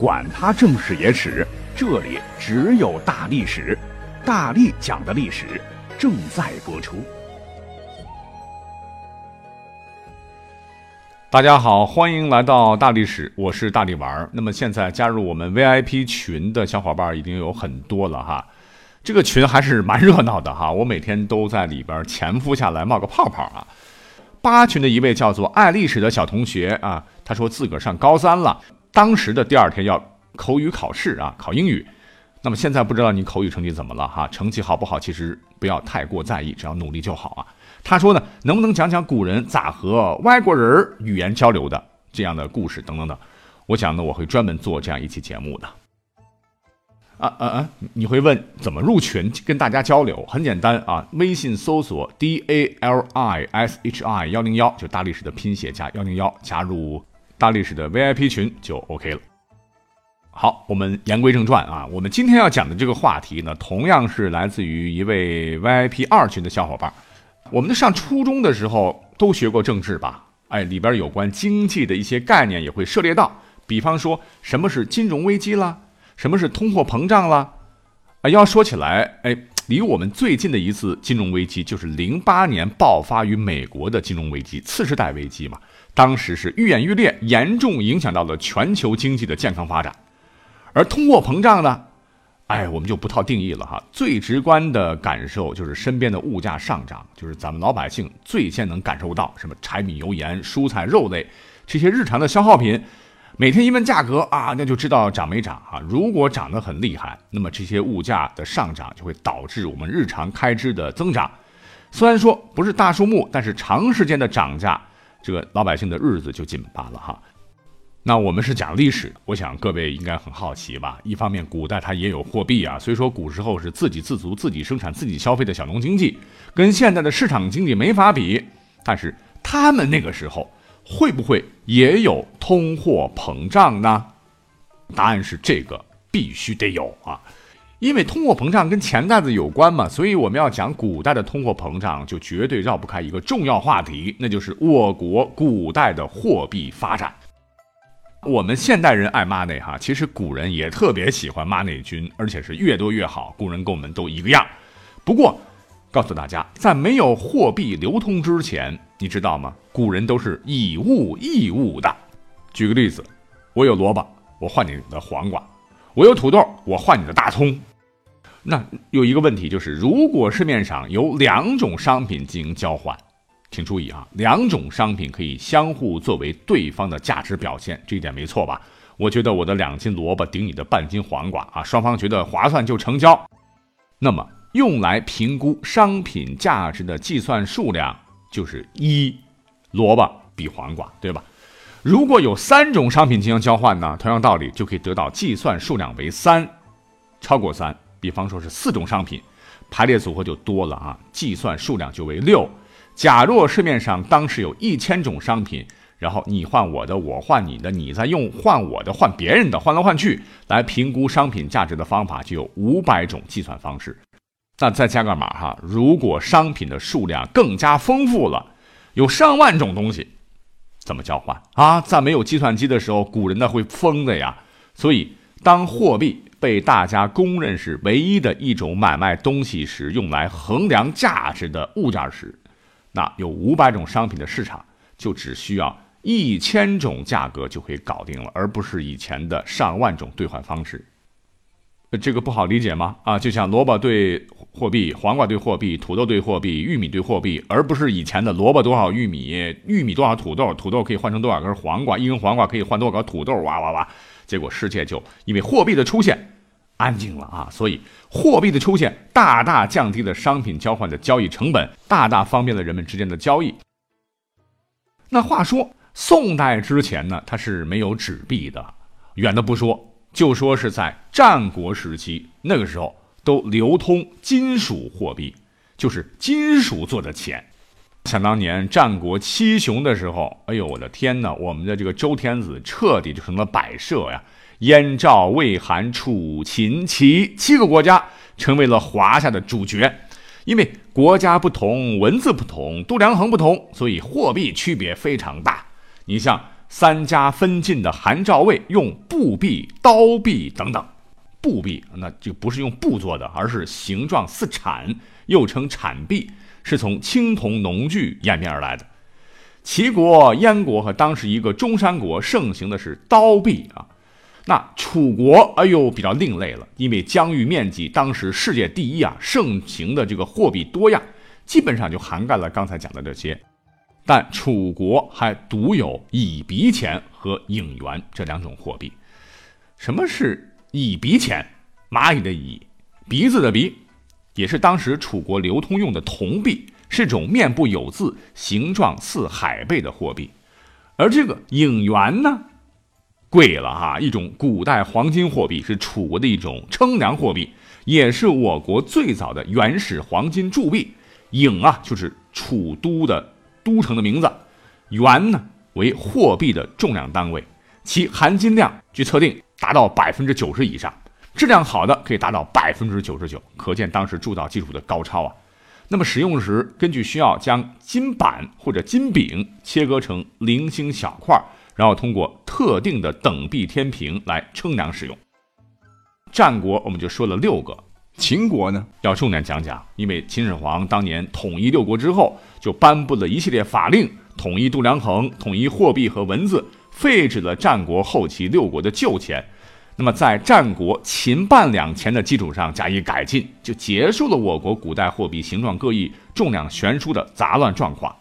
管他正史野史，这里只有大历史，大力讲的历史正在播出。大家好，欢迎来到大历史，我是大力丸儿。那么现在加入我们 VIP 群的小伙伴已经有很多了哈，这个群还是蛮热闹的哈，我每天都在里边潜伏下来冒个泡泡啊。八群的一位叫做爱历史的小同学啊，他说自个儿上高三了。当时的第二天要口语考试啊，考英语。那么现在不知道你口语成绩怎么了哈？成绩好不好？其实不要太过在意，只要努力就好啊。他说呢，能不能讲讲古人咋和外国人语言交流的这样的故事等等等？我想呢，我会专门做这样一期节目的。啊啊啊！你会问怎么入群跟大家交流？很简单啊，微信搜索 D A L I S H I 幺零幺，就大历史的拼写加幺零幺，加入。大历史的 VIP 群就 OK 了。好，我们言归正传啊，我们今天要讲的这个话题呢，同样是来自于一位 VIP 二群的小伙伴。我们上初中的时候都学过政治吧？哎，里边有关经济的一些概念也会涉猎到，比方说什么是金融危机啦，什么是通货膨胀啦。啊，要说起来，哎，离我们最近的一次金融危机就是零八年爆发于美国的金融危机，次世代危机嘛。当时是愈演愈烈，严重影响到了全球经济的健康发展。而通货膨胀呢？哎，我们就不套定义了哈。最直观的感受就是身边的物价上涨，就是咱们老百姓最先能感受到什么柴米油盐、蔬菜肉类这些日常的消耗品，每天一问价格啊，那就知道涨没涨啊。如果涨得很厉害，那么这些物价的上涨就会导致我们日常开支的增长。虽然说不是大数目，但是长时间的涨价。这个老百姓的日子就紧巴了哈。那我们是讲历史，我想各位应该很好奇吧？一方面，古代它也有货币啊，虽说古时候是自给自足、自己生产、自己消费的小农经济，跟现在的市场经济没法比。但是他们那个时候会不会也有通货膨胀呢？答案是这个必须得有啊。因为通货膨胀跟钱袋子有关嘛，所以我们要讲古代的通货膨胀，就绝对绕不开一个重要话题，那就是我国古代的货币发展。我们现代人爱 money 哈，其实古人也特别喜欢 money 君，而且是越多越好。古人跟我们都一个样。不过，告诉大家，在没有货币流通之前，你知道吗？古人都是以物易物的。举个例子，我有萝卜，我换你的黄瓜；我有土豆，我换你的大葱。那有一个问题就是，如果市面上有两种商品进行交换，请注意啊，两种商品可以相互作为对方的价值表现，这一点没错吧？我觉得我的两斤萝卜顶你的半斤黄瓜啊，双方觉得划算就成交。那么用来评估商品价值的计算数量就是一，萝卜比黄瓜，对吧？如果有三种商品进行交换呢，同样道理就可以得到计算数量为三，超过三。比方说是四种商品，排列组合就多了啊，计算数量就为六。假若市面上当时有一千种商品，然后你换我的，我换你的，你再用换我的换别人的，换来换去来评估商品价值的方法就有五百种计算方式。那再加个码哈，如果商品的数量更加丰富了，有上万种东西，怎么交换啊？在没有计算机的时候，古人那会疯的呀。所以当货币。被大家公认是唯一的一种买卖东西时用来衡量价值的物件时，那有五百种商品的市场就只需要一千种价格就可以搞定了，而不是以前的上万种兑换方式。这个不好理解吗？啊，就像萝卜兑货币、黄瓜兑货币、土豆兑货币、玉米兑货币，而不是以前的萝卜多少玉米、玉米多少土豆、土豆可以换成多少根黄瓜、一根黄瓜可以换多少个土豆，哇哇哇！结果世界就因为货币的出现安静了啊，所以货币的出现大大降低了商品交换的交易成本，大大方便了人们之间的交易。那话说宋代之前呢，它是没有纸币的，远的不说，就说是在战国时期，那个时候都流通金属货币，就是金属做的钱。想当年战国七雄的时候，哎呦我的天哪！我们的这个周天子彻底就成了摆设呀。燕、赵、魏、韩、楚、秦、齐七个国家成为了华夏的主角。因为国家不同，文字不同，度量衡不同，所以货币区别非常大。你像三家分晋的韩赵魏用布币、刀币等等。布币那就不是用布做的，而是形状似铲，又称铲币，是从青铜农具演变而来的。齐国、燕国和当时一个中山国盛行的是刀币啊。那楚国，哎呦，比较另类了，因为疆域面积当时世界第一啊，盛行的这个货币多样，基本上就涵盖了刚才讲的这些。但楚国还独有乙鼻钱和颍元这两种货币。什么是乙鼻钱？蚂蚁的蚁，鼻子的鼻，也是当时楚国流通用的铜币，是种面部有字、形状似海贝的货币。而这个颍元呢？贵了哈，一种古代黄金货币，是楚国的一种称量货币，也是我国最早的原始黄金铸币。颍啊，就是楚都的都城的名字；元呢，为货币的重量单位，其含金量据测定达到百分之九十以上，质量好的可以达到百分之九十九，可见当时铸造技术的高超啊。那么使用时，根据需要将金板或者金饼切割成零星小块。然后通过特定的等臂天平来称量使用。战国我们就说了六个，秦国呢要重点讲讲，因为秦始皇当年统一六国之后，就颁布了一系列法令，统一度量衡，统一货币和文字，废止了战国后期六国的旧钱。那么在战国秦半两钱的基础上加以改进，就结束了我国古代货币形状各异、重量悬殊的杂乱状况。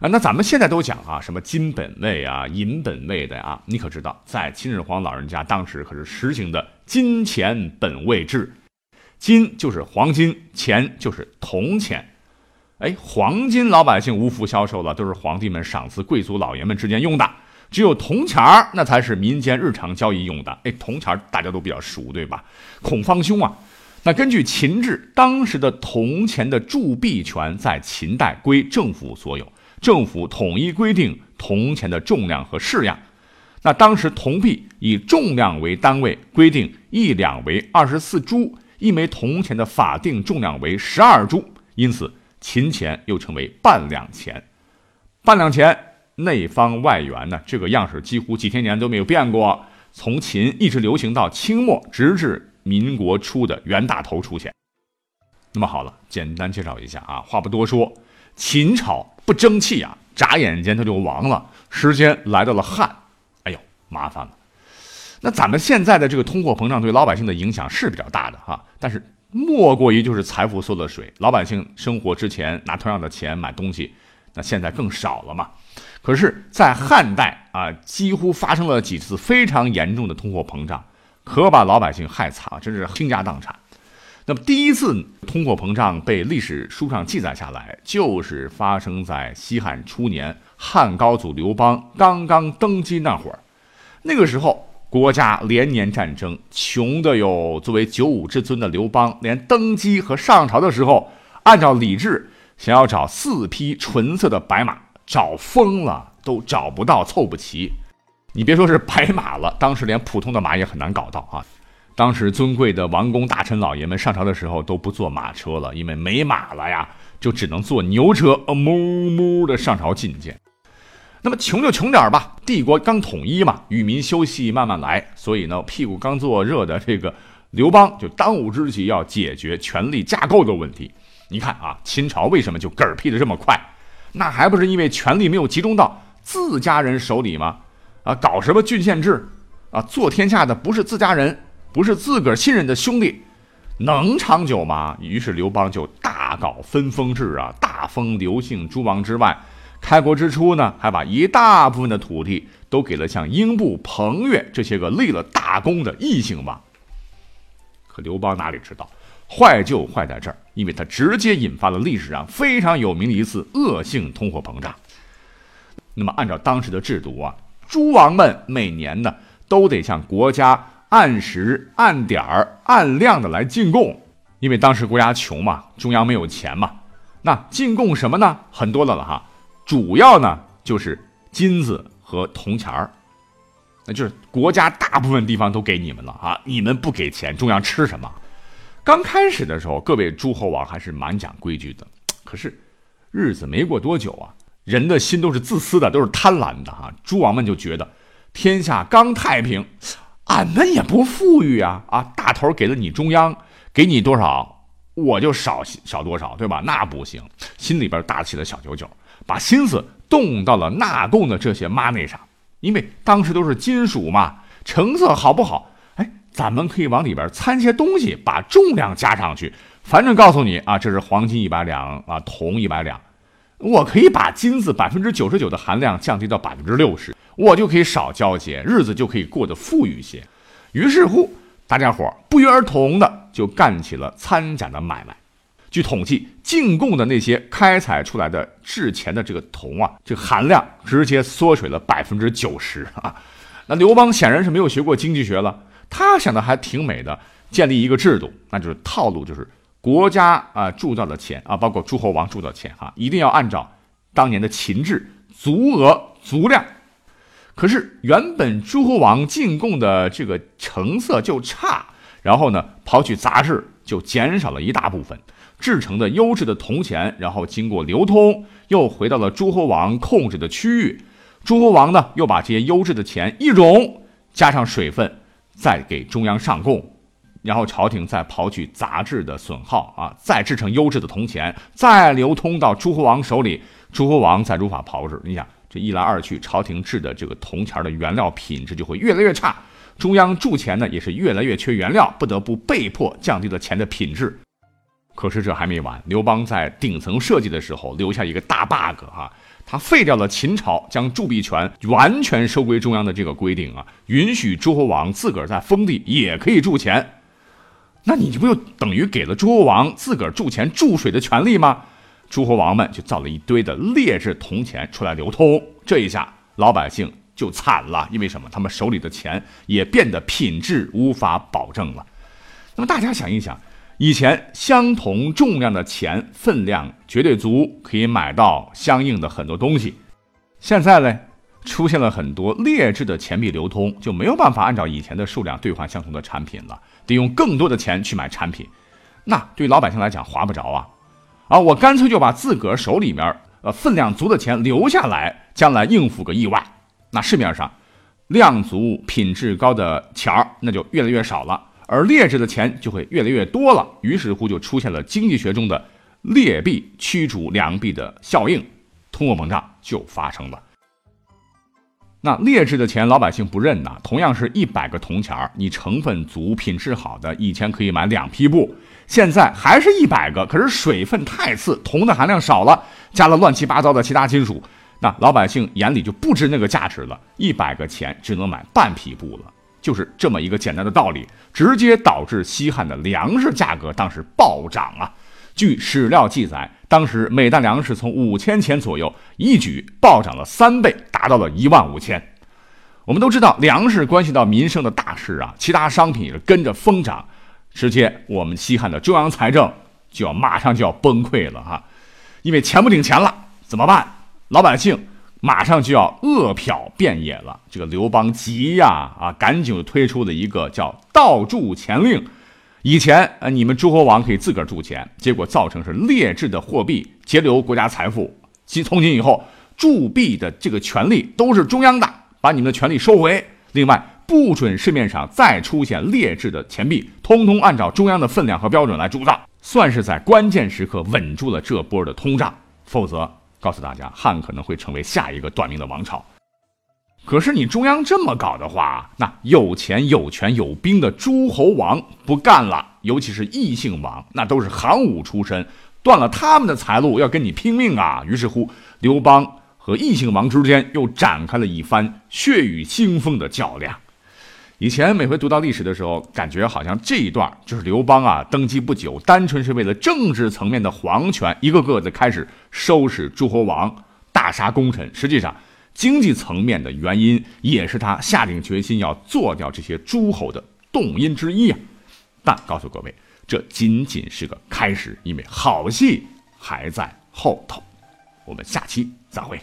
啊，那咱们现在都讲啊，什么金本位啊、银本位的啊，你可知道，在秦始皇老人家当时可是实行的金钱本位制，金就是黄金，钱就是铜钱。哎，黄金老百姓无福消受了，都是皇帝们赏赐贵族老爷们之间用的，只有铜钱儿那才是民间日常交易用的。哎，铜钱儿大家都比较熟，对吧？孔方兄啊，那根据秦制，当时的铜钱的铸币权在秦代归政府所有。政府统一规定铜钱的重量和式样，那当时铜币以重量为单位，规定一两为二十四铢，一枚铜钱的法定重量为十二铢，因此秦钱又称为半两钱。半两钱内方外圆呢，这个样式几乎几千年都没有变过，从秦一直流行到清末，直至民国初的袁大头出现。那么好了，简单介绍一下啊，话不多说，秦朝。不争气啊！眨眼间他就亡了。时间来到了汉，哎呦，麻烦了。那咱们现在的这个通货膨胀对老百姓的影响是比较大的哈，但是莫过于就是财富缩了水。老百姓生活之前拿同样的钱买东西，那现在更少了嘛。可是，在汉代啊，几乎发生了几次非常严重的通货膨胀，可把老百姓害惨了，真是倾家荡产。那么第一次通货膨胀被历史书上记载下来，就是发生在西汉初年，汉高祖刘邦刚刚登基那会儿。那个时候国家连年战争，穷的有作为九五之尊的刘邦，连登基和上朝的时候，按照礼制想要找四匹纯色的白马，找疯了都找不到，凑不齐。你别说是白马了，当时连普通的马也很难搞到啊。当时尊贵的王公大臣老爷们上朝的时候都不坐马车了，因为没马了呀，就只能坐牛车，哞哞的上朝觐见。那么穷就穷点吧，帝国刚统一嘛，与民休息，慢慢来。所以呢，屁股刚坐热的这个刘邦就当务之急要解决权力架构的问题。你看啊，秦朝为什么就嗝屁的这么快？那还不是因为权力没有集中到自家人手里吗？啊，搞什么郡县制啊？做天下的不是自家人。不是自个儿信任的兄弟，能长久吗？于是刘邦就大搞分封制啊，大封刘姓诸王之外，开国之初呢，还把一大部分的土地都给了像英布、彭越这些个立了大功的异姓王。可刘邦哪里知道，坏就坏在这儿，因为他直接引发了历史上非常有名的一次恶性通货膨胀。那么按照当时的制度啊，诸王们每年呢都得向国家。按时、按点儿、按量的来进贡，因为当时国家穷嘛，中央没有钱嘛。那进贡什么呢？很多的了哈，主要呢就是金子和铜钱儿，那就是国家大部分地方都给你们了啊，你们不给钱，中央吃什么？刚开始的时候，各位诸侯王还是蛮讲规矩的，可是日子没过多久啊，人的心都是自私的，都是贪婪的哈。诸王们就觉得，天下刚太平，俺们也不富裕啊啊！大头给了你中央，给你多少，我就少少多少，对吧？那不行，心里边打起了小九九，把心思动到了纳贡的这些 money 上，因为当时都是金属嘛，成色好不好？哎，咱们可以往里边掺些东西，把重量加上去。反正告诉你啊，这是黄金一百两啊，铜一百两。我可以把金子百分之九十九的含量降低到百分之六十，我就可以少交些，日子就可以过得富裕些。于是乎，大家伙不约而同的就干起了参假的买卖。据统计，进贡的那些开采出来的制钱的这个铜啊，这含量直接缩水了百分之九十啊。那刘邦显然是没有学过经济学了，他想的还挺美的，建立一个制度，那就是套路，就是。国家啊铸造的钱啊，包括诸侯王铸造的钱哈，一定要按照当年的秦制，足额足量。可是原本诸侯王进贡的这个成色就差，然后呢，刨去杂质，就减少了一大部分制成的优质的铜钱，然后经过流通，又回到了诸侯王控制的区域。诸侯王呢，又把这些优质的钱一熔，加上水分，再给中央上贡。然后朝廷再刨去杂质的损耗啊，再制成优质的铜钱，再流通到诸侯王手里，诸侯王再如法炮制。你想，这一来二去，朝廷制的这个铜钱的原料品质就会越来越差，中央铸钱呢也是越来越缺原料，不得不被迫降低了钱的品质。可是这还没完，刘邦在顶层设计的时候留下一个大 bug 哈，他废掉了秦朝将铸币权完全收归中央的这个规定啊，允许诸侯王自个儿在封地也可以铸钱。那你这不就等于给了诸侯王自个儿铸钱注水的权利吗？诸侯王们就造了一堆的劣质铜钱出来流通，这一下老百姓就惨了，因为什么？他们手里的钱也变得品质无法保证了。那么大家想一想，以前相同重量的钱分量绝对足，可以买到相应的很多东西，现在呢？出现了很多劣质的钱币流通，就没有办法按照以前的数量兑换相同的产品了，得用更多的钱去买产品，那对老百姓来讲划不着啊！啊，我干脆就把自个儿手里面呃分量足的钱留下来，将来应付个意外。那市面上量足、品质高的钱儿那就越来越少了，而劣质的钱就会越来越多了。于是乎就出现了经济学中的劣币驱逐良币的效应，通货膨胀就发生了。那劣质的钱老百姓不认呐，同样是一百个铜钱，你成分足、品质好的，以前可以买两匹布，现在还是一百个，可是水分太次，铜的含量少了，加了乱七八糟的其他金属，那老百姓眼里就不值那个价值了，一百个钱只能买半匹布了，就是这么一个简单的道理，直接导致西汉的粮食价格当时暴涨啊。据史料记载，当时每担粮食从五千钱左右，一举暴涨了三倍，达到了一万五千。我们都知道，粮食关系到民生的大事啊，其他商品也跟着疯涨，直接我们西汉的中央财政就要马上就要崩溃了哈，因为钱不顶钱了，怎么办？老百姓马上就要饿殍遍野了。这个刘邦急呀啊，赶紧推出了一个叫倒铸钱令。以前呃，你们诸侯王可以自个儿铸钱，结果造成是劣质的货币，截留国家财富。即从今以后，铸币的这个权利都是中央的，把你们的权利收回。另外，不准市面上再出现劣质的钱币，通通按照中央的分量和标准来铸造，算是在关键时刻稳住了这波的通胀。否则，告诉大家，汉可能会成为下一个短命的王朝。可是你中央这么搞的话，那有钱有权有兵的诸侯王不干了，尤其是异姓王，那都是行伍出身，断了他们的财路要跟你拼命啊！于是乎，刘邦和异姓王之间又展开了一番血雨腥风的较量。以前每回读到历史的时候，感觉好像这一段就是刘邦啊登基不久，单纯是为了政治层面的皇权，一个个的开始收拾诸侯王，大杀功臣。实际上。经济层面的原因，也是他下定决心要做掉这些诸侯的动因之一啊！但告诉各位，这仅仅是个开始，因为好戏还在后头。我们下期再会。